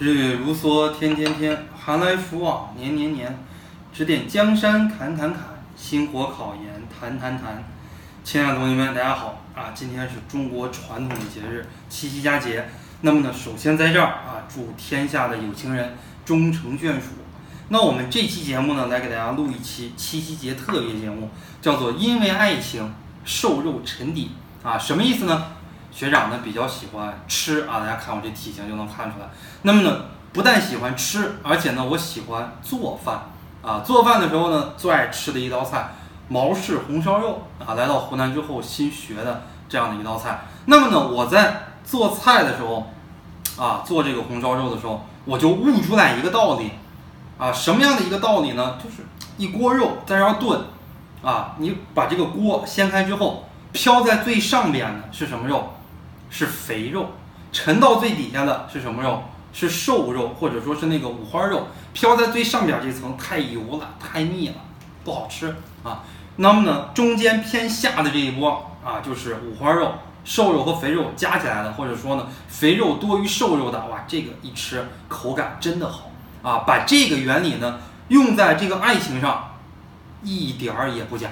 日月如梭，天天天，寒来暑往，年年年。指点江山，砍砍砍，星火考研，谈谈谈。亲爱的同学们，大家好啊！今天是中国传统的节日七夕佳节。那么呢，首先在这儿啊，祝天下的有情人终成眷属。那我们这期节目呢，来给大家录一期七夕节特别节目，叫做“因为爱情瘦肉沉底”啊，什么意思呢？学长呢比较喜欢吃啊，大家看我这体型就能看出来。那么呢，不但喜欢吃，而且呢，我喜欢做饭啊。做饭的时候呢，最爱吃的一道菜毛氏红烧肉啊。来到湖南之后新学的这样的一道菜。那么呢，我在做菜的时候啊，做这个红烧肉的时候，我就悟出来一个道理啊，什么样的一个道理呢？就是一锅肉在这儿炖啊，你把这个锅掀开之后，飘在最上边的是什么肉？是肥肉，沉到最底下的是什么肉？是瘦肉，或者说是那个五花肉，飘在最上边这层太油了，太腻了，不好吃啊。那么呢，中间偏下的这一波啊，就是五花肉、瘦肉和肥肉加起来的，或者说呢，肥肉多于瘦肉的，哇，这个一吃口感真的好啊。把这个原理呢用在这个爱情上，一点儿也不假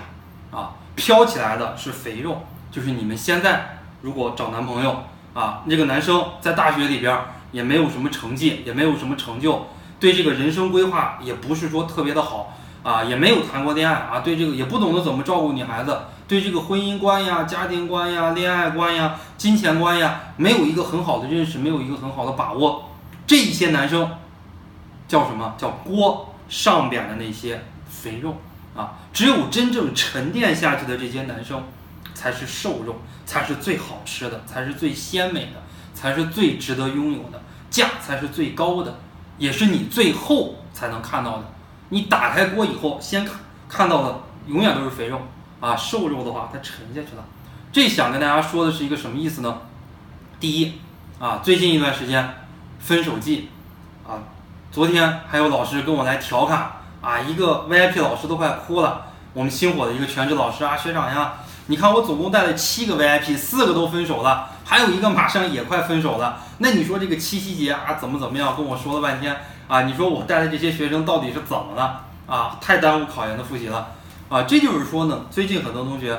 啊。飘起来的是肥肉，就是你们现在。如果找男朋友啊，那个男生在大学里边也没有什么成绩，也没有什么成就，对这个人生规划也不是说特别的好啊，也没有谈过恋爱啊，对这个也不懂得怎么照顾女孩子，对这个婚姻观呀、家庭观呀、恋爱观呀、金钱观呀，没有一个很好的认识，没有一个很好的把握，这一些男生叫什么叫锅上边的那些肥肉啊？只有真正沉淀下去的这些男生。才是瘦肉，才是最好吃的，才是最鲜美的，才是最值得拥有的，价才是最高的，也是你最后才能看到的。你打开锅以后，先看看到的永远都是肥肉啊，瘦肉的话它沉下去了。这想跟大家说的是一个什么意思呢？第一啊，最近一段时间分手季啊，昨天还有老师跟我来调侃啊，一个 VIP 老师都快哭了。我们星火的一个全职老师啊，学长呀。你看我总共带了七个 VIP，四个都分手了，还有一个马上也快分手了。那你说这个七夕节啊，怎么怎么样？跟我说了半天啊，你说我带的这些学生到底是怎么了啊？太耽误考研的复习了啊！这就是说呢，最近很多同学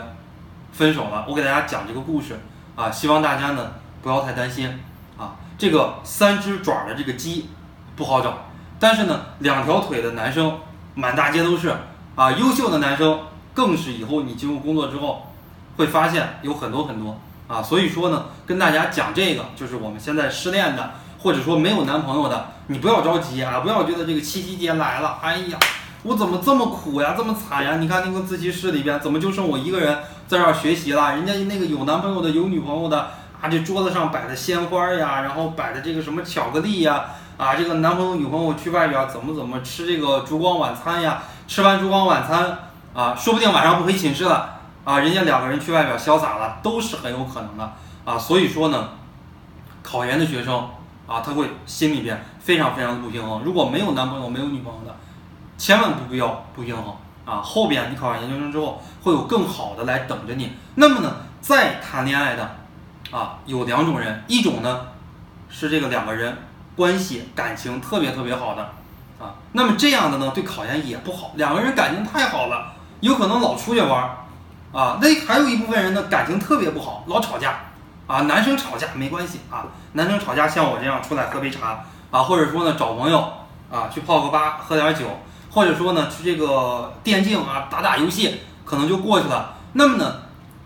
分手了。我给大家讲这个故事啊，希望大家呢不要太担心啊。这个三只爪的这个鸡不好找，但是呢，两条腿的男生满大街都是啊，优秀的男生更是以后你进入工作之后。会发现有很多很多啊，所以说呢，跟大家讲这个，就是我们现在失恋的，或者说没有男朋友的，你不要着急啊，不要觉得这个七夕节来了，哎呀，我怎么这么苦呀，这么惨呀？你看那个自习室里边，怎么就剩我一个人在这儿学习了？人家那个有男朋友的，有女朋友的啊，这桌子上摆的鲜花呀，然后摆的这个什么巧克力呀，啊，这个男朋友女朋友去外边怎么怎么吃这个烛光晚餐呀？吃完烛光晚餐啊，说不定晚上不回寝室了。啊，人家两个人去外边潇洒了，都是很有可能的啊。所以说呢，考研的学生啊，他会心里边非常非常的不平衡。如果没有男朋友、没有女朋友的，千万不必要不平衡啊。后边你考上研究生之后，会有更好的来等着你。那么呢，再谈恋爱的啊，有两种人，一种呢是这个两个人关系感情特别特别好的啊，那么这样的呢，对考研也不好。两个人感情太好了，有可能老出去玩。啊，那还有一部分人呢，感情特别不好，老吵架，啊，男生吵架没关系啊，男生吵架像我这样出来喝杯茶啊，或者说呢找朋友啊去泡个吧喝点酒，或者说呢去这个电竞啊打打游戏，可能就过去了。那么呢，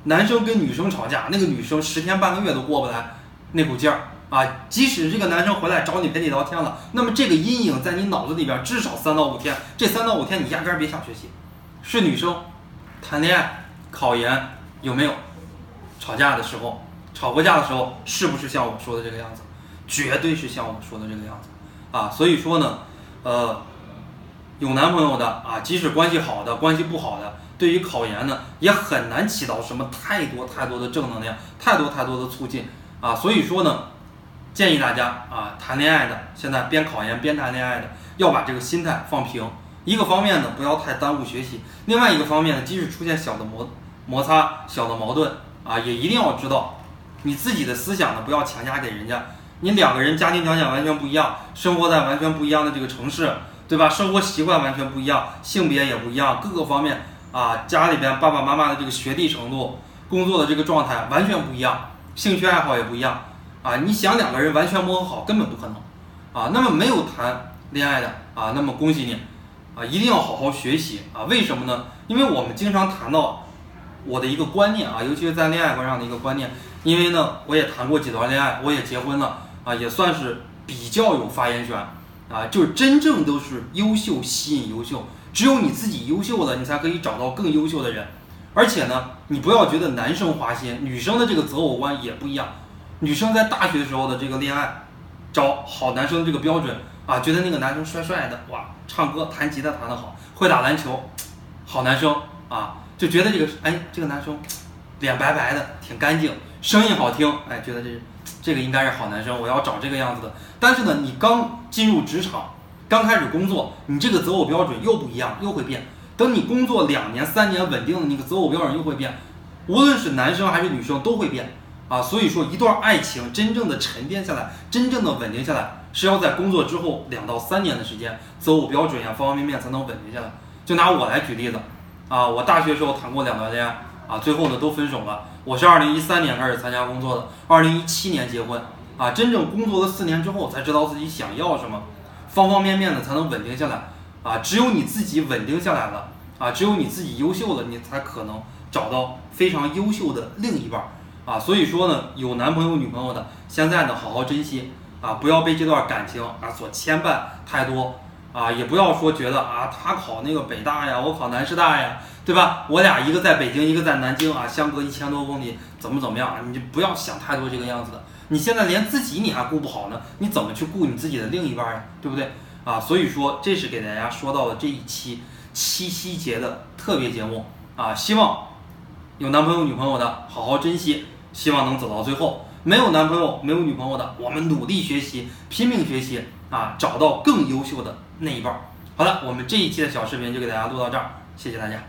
男生跟女生吵架，那个女生十天半个月都过不来那股劲儿啊，即使这个男生回来找你陪你聊天了，那么这个阴影在你脑子里边至少三到五天，这三到五天你压根儿别想学习。是女生谈恋爱。考研有没有吵架的时候？吵过架的时候是不是像我说的这个样子？绝对是像我说的这个样子啊！所以说呢，呃，有男朋友的啊，即使关系好的、关系不好的，对于考研呢，也很难起到什么太多太多的正能量、太多太多的促进啊！所以说呢，建议大家啊，谈恋爱的现在边考研边谈恋爱的，要把这个心态放平。一个方面呢，不要太耽误学习；另外一个方面呢，即使出现小的磨。摩擦小的矛盾啊，也一定要知道，你自己的思想呢，不要强加给人家你两个人家庭条件完全不一样，生活在完全不一样的这个城市，对吧？生活习惯完全不一样，性别也不一样，各个方面啊，家里边爸爸妈妈的这个学历程度、工作的这个状态完全不一样，兴趣爱好也不一样啊。你想两个人完全磨合好，根本不可能啊。那么没有谈恋爱的啊，那么恭喜你啊，一定要好好学习啊。为什么呢？因为我们经常谈到我的一个观念啊，尤其是在恋爱观上的一个观念。因为呢，我也谈过几段恋爱，我也结婚了啊，也算是比较有发言权啊。就是真正都是优秀吸引优秀，只有你自己优秀了，你才可以找到更优秀的人。而且呢，你不要觉得男生花心，女生的这个择偶观也不一样。女生在大学时候的这个恋爱，找好男生的这个标准啊，觉得那个男生帅帅的，哇，唱歌弹吉他弹得好，会打篮球，好男生啊，就觉得这个哎，这个男生脸白白的，挺干净。声音好听，哎，觉得这这个应该是好男生，我要找这个样子的。但是呢，你刚进入职场，刚开始工作，你这个择偶标准又不一样，又会变。等你工作两年、三年稳定了，你个择偶标准又会变。无论是男生还是女生都会变啊。所以说，一段爱情真正的沉淀下来，真正的稳定下来，是要在工作之后两到三年的时间，择偶标准呀方方面面才能稳定下来。就拿我来举例子啊，我大学时候谈过两段恋爱。啊，最后呢都分手了。我是二零一三年开始参加工作的，二零一七年结婚。啊，真正工作了四年之后，才知道自己想要什么，方方面面的才能稳定下来。啊，只有你自己稳定下来了，啊，只有你自己优秀了，你才可能找到非常优秀的另一半。啊，所以说呢，有男朋友女朋友的，现在呢好好珍惜。啊，不要被这段感情啊所牵绊太多。啊，也不要说觉得啊，他考那个北大呀，我考南师大呀。对吧？我俩一个在北京，一个在南京啊，相隔一千多公里，怎么怎么样啊？你就不要想太多这个样子的。你现在连自己你还顾不好呢，你怎么去顾你自己的另一半呀？对不对？啊，所以说这是给大家说到的这一期七夕节的特别节目啊。希望有男朋友女朋友的好好珍惜，希望能走到最后。没有男朋友没有女朋友的，我们努力学习，拼命学习啊，找到更优秀的那一半。好了，我们这一期的小视频就给大家录到这儿，谢谢大家。